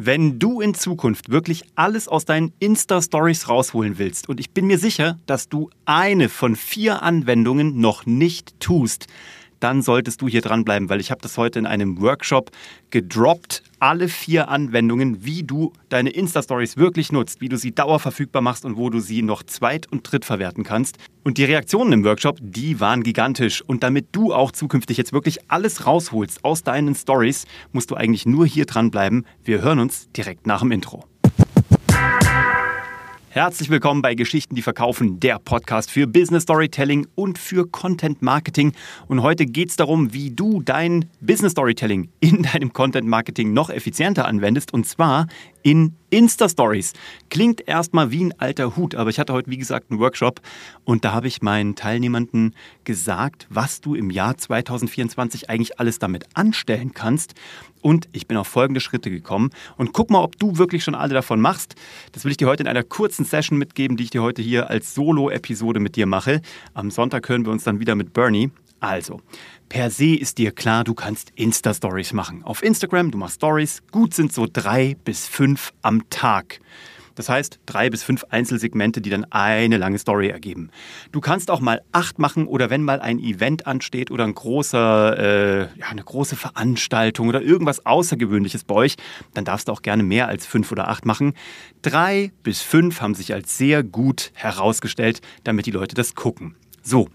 Wenn du in Zukunft wirklich alles aus deinen Insta-Stories rausholen willst, und ich bin mir sicher, dass du eine von vier Anwendungen noch nicht tust, dann solltest du hier dranbleiben, weil ich habe das heute in einem Workshop gedroppt. Alle vier Anwendungen, wie du deine Insta-Stories wirklich nutzt, wie du sie dauerverfügbar machst und wo du sie noch zweit- und dritt verwerten kannst. Und die Reaktionen im Workshop, die waren gigantisch. Und damit du auch zukünftig jetzt wirklich alles rausholst aus deinen Stories, musst du eigentlich nur hier dranbleiben. Wir hören uns direkt nach dem Intro. Herzlich willkommen bei Geschichten, die verkaufen, der Podcast für Business Storytelling und für Content Marketing. Und heute geht es darum, wie du dein Business Storytelling in deinem Content Marketing noch effizienter anwendest. Und zwar in Insta-Stories. Klingt erstmal wie ein alter Hut, aber ich hatte heute, wie gesagt, einen Workshop und da habe ich meinen Teilnehmern gesagt, was du im Jahr 2024 eigentlich alles damit anstellen kannst. Und ich bin auf folgende Schritte gekommen. Und guck mal, ob du wirklich schon alle davon machst. Das will ich dir heute in einer kurzen Session mitgeben, die ich dir heute hier als Solo-Episode mit dir mache. Am Sonntag hören wir uns dann wieder mit Bernie. Also, per se ist dir klar, du kannst Insta-Stories machen. Auf Instagram, du machst Stories. Gut sind so drei bis fünf am Tag. Das heißt, drei bis fünf Einzelsegmente, die dann eine lange Story ergeben. Du kannst auch mal acht machen oder wenn mal ein Event ansteht oder ein großer, äh, ja, eine große Veranstaltung oder irgendwas Außergewöhnliches bei euch, dann darfst du auch gerne mehr als fünf oder acht machen. Drei bis fünf haben sich als sehr gut herausgestellt, damit die Leute das gucken. So.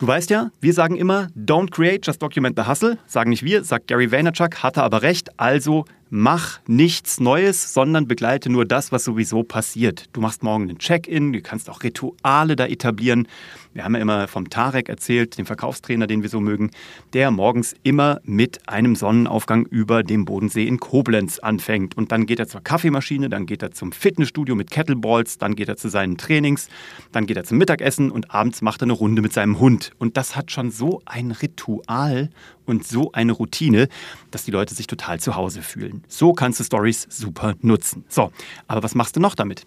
Du weißt ja, wir sagen immer, don't create, just document the hustle. Sagen nicht wir, sagt Gary Vaynerchuk, hat er aber recht. Also mach nichts Neues, sondern begleite nur das, was sowieso passiert. Du machst morgen einen Check-in, du kannst auch Rituale da etablieren. Wir haben ja immer vom Tarek erzählt, dem Verkaufstrainer, den wir so mögen, der morgens immer mit einem Sonnenaufgang über dem Bodensee in Koblenz anfängt. Und dann geht er zur Kaffeemaschine, dann geht er zum Fitnessstudio mit Kettleballs, dann geht er zu seinen Trainings, dann geht er zum Mittagessen und abends macht er eine Runde mit seinem Hund. Und das hat schon so ein Ritual und so eine Routine, dass die Leute sich total zu Hause fühlen. So kannst du Stories super nutzen. So, aber was machst du noch damit?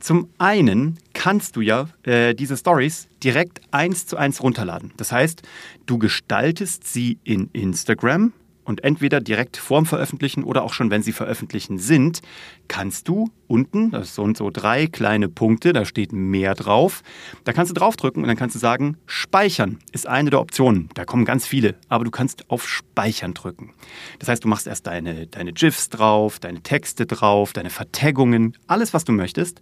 Zum einen kannst du ja äh, diese Stories direkt eins zu eins runterladen. Das heißt, du gestaltest sie in Instagram, und entweder direkt vorm Veröffentlichen oder auch schon, wenn sie veröffentlichen sind, kannst du unten, das sind so drei kleine Punkte, da steht mehr drauf, da kannst du draufdrücken und dann kannst du sagen, Speichern ist eine der Optionen. Da kommen ganz viele, aber du kannst auf Speichern drücken. Das heißt, du machst erst deine, deine GIFs drauf, deine Texte drauf, deine Vertaggungen, alles, was du möchtest.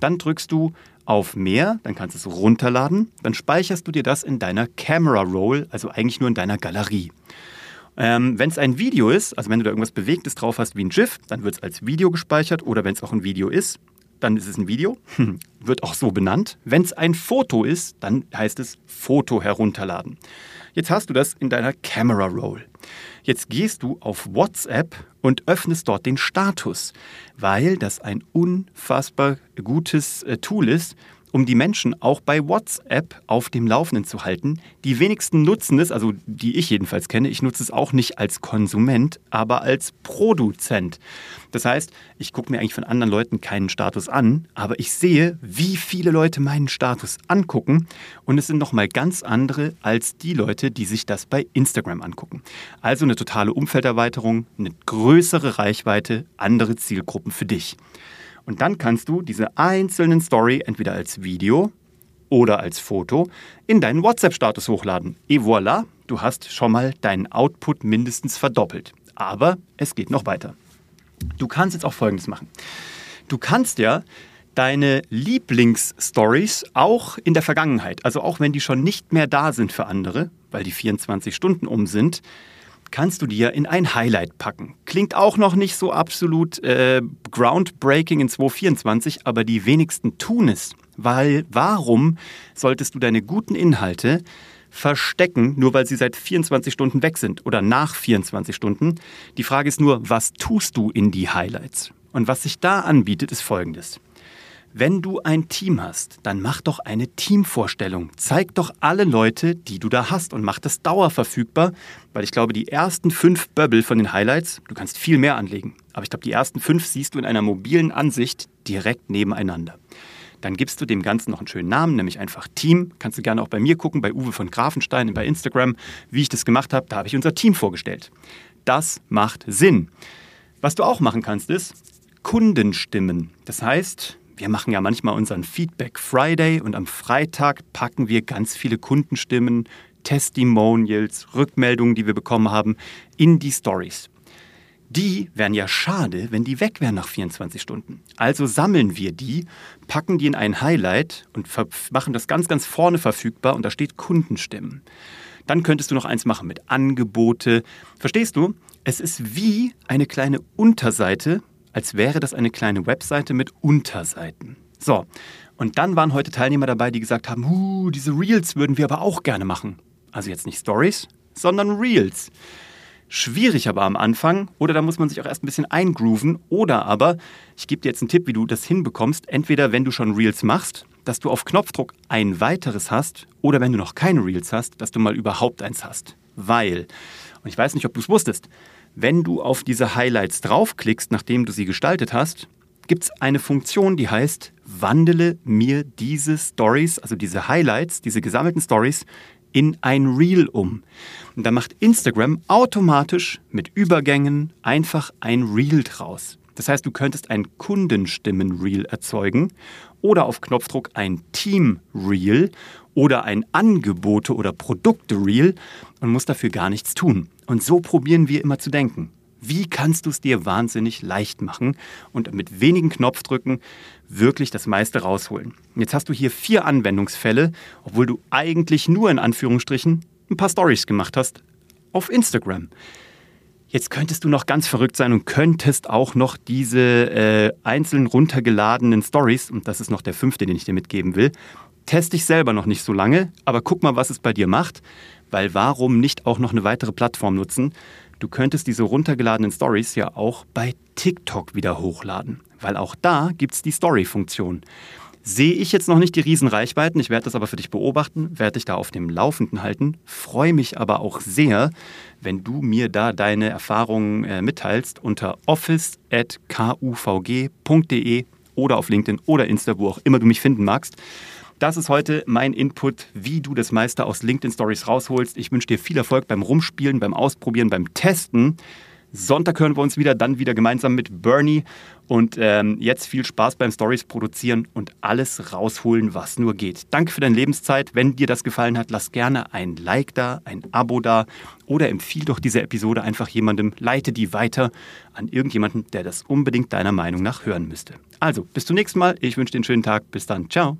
Dann drückst du auf mehr, dann kannst du es runterladen, dann speicherst du dir das in deiner Camera Roll, also eigentlich nur in deiner Galerie. Ähm, wenn es ein Video ist, also wenn du da irgendwas Bewegtes drauf hast wie ein GIF, dann wird es als Video gespeichert oder wenn es auch ein Video ist, dann ist es ein Video, wird auch so benannt. Wenn es ein Foto ist, dann heißt es Foto herunterladen. Jetzt hast du das in deiner Camera Roll. Jetzt gehst du auf WhatsApp und öffnest dort den Status, weil das ein unfassbar gutes äh, Tool ist, um die Menschen auch bei WhatsApp auf dem Laufenden zu halten. Die wenigsten nutzen es, also die ich jedenfalls kenne, ich nutze es auch nicht als Konsument, aber als Produzent. Das heißt, ich gucke mir eigentlich von anderen Leuten keinen Status an, aber ich sehe, wie viele Leute meinen Status angucken und es sind nochmal ganz andere als die Leute, die sich das bei Instagram angucken. Also eine totale Umfelderweiterung, eine größere Reichweite, andere Zielgruppen für dich. Und dann kannst du diese einzelnen Story entweder als Video oder als Foto in deinen WhatsApp-Status hochladen. Et voilà, du hast schon mal deinen Output mindestens verdoppelt. Aber es geht noch weiter. Du kannst jetzt auch Folgendes machen. Du kannst ja deine Lieblingsstories auch in der Vergangenheit, also auch wenn die schon nicht mehr da sind für andere, weil die 24 Stunden um sind, kannst du dir in ein Highlight packen. Klingt auch noch nicht so absolut äh, groundbreaking in 2024, aber die wenigsten tun es. Weil warum solltest du deine guten Inhalte verstecken, nur weil sie seit 24 Stunden weg sind oder nach 24 Stunden? Die Frage ist nur, was tust du in die Highlights? Und was sich da anbietet, ist folgendes. Wenn du ein Team hast, dann mach doch eine Teamvorstellung. Zeig doch alle Leute, die du da hast und mach das dauerverfügbar, weil ich glaube, die ersten fünf Bubble von den Highlights, du kannst viel mehr anlegen, aber ich glaube, die ersten fünf siehst du in einer mobilen Ansicht direkt nebeneinander. Dann gibst du dem Ganzen noch einen schönen Namen, nämlich einfach Team. Kannst du gerne auch bei mir gucken, bei Uwe von Grafenstein bei Instagram, wie ich das gemacht habe. Da habe ich unser Team vorgestellt. Das macht Sinn. Was du auch machen kannst, ist Kundenstimmen. Das heißt, wir machen ja manchmal unseren Feedback Friday und am Freitag packen wir ganz viele Kundenstimmen, Testimonials, Rückmeldungen, die wir bekommen haben, in die Stories. Die wären ja schade, wenn die weg wären nach 24 Stunden. Also sammeln wir die, packen die in ein Highlight und machen das ganz, ganz vorne verfügbar und da steht Kundenstimmen. Dann könntest du noch eins machen mit Angebote. Verstehst du? Es ist wie eine kleine Unterseite, als wäre das eine kleine Webseite mit Unterseiten. So, und dann waren heute Teilnehmer dabei, die gesagt haben, huh, diese Reels würden wir aber auch gerne machen. Also jetzt nicht Stories, sondern Reels. Schwierig aber am Anfang oder da muss man sich auch erst ein bisschen eingrooven oder aber, ich gebe dir jetzt einen Tipp, wie du das hinbekommst, entweder wenn du schon Reels machst, dass du auf Knopfdruck ein weiteres hast oder wenn du noch keine Reels hast, dass du mal überhaupt eins hast. Weil, und ich weiß nicht, ob du es wusstest, wenn du auf diese Highlights draufklickst, nachdem du sie gestaltet hast, gibt es eine Funktion, die heißt, wandele mir diese Stories, also diese Highlights, diese gesammelten Stories, in ein Reel um. Und da macht Instagram automatisch mit Übergängen einfach ein Reel draus. Das heißt, du könntest ein Kundenstimmen-Reel erzeugen oder auf Knopfdruck ein Team-Reel oder ein Angebote- oder Produkte-Reel und musst dafür gar nichts tun. Und so probieren wir immer zu denken. Wie kannst du es dir wahnsinnig leicht machen und mit wenigen Knopfdrücken wirklich das meiste rausholen? Jetzt hast du hier vier Anwendungsfälle, obwohl du eigentlich nur in Anführungsstrichen ein paar Stories gemacht hast auf Instagram. Jetzt könntest du noch ganz verrückt sein und könntest auch noch diese äh, einzeln runtergeladenen Stories, und das ist noch der fünfte, den ich dir mitgeben will, teste ich selber noch nicht so lange, aber guck mal, was es bei dir macht, weil warum nicht auch noch eine weitere Plattform nutzen? Du könntest diese runtergeladenen Stories ja auch bei TikTok wieder hochladen, weil auch da gibt es die Story-Funktion. Sehe ich jetzt noch nicht die Riesenreichweiten, ich werde das aber für dich beobachten, werde dich da auf dem Laufenden halten, freue mich aber auch sehr, wenn du mir da deine Erfahrungen äh, mitteilst unter office.kuvg.de oder auf LinkedIn oder Insta, wo auch immer du mich finden magst. Das ist heute mein Input, wie du das meiste aus LinkedIn Stories rausholst. Ich wünsche dir viel Erfolg beim Rumspielen, beim Ausprobieren, beim Testen. Sonntag hören wir uns wieder, dann wieder gemeinsam mit Bernie. Und ähm, jetzt viel Spaß beim Stories produzieren und alles rausholen, was nur geht. Danke für deine Lebenszeit. Wenn dir das gefallen hat, lass gerne ein Like da, ein Abo da oder empfiehl doch diese Episode einfach jemandem, leite die weiter an irgendjemanden, der das unbedingt deiner Meinung nach hören müsste. Also, bis zum nächsten Mal. Ich wünsche dir einen schönen Tag. Bis dann. Ciao.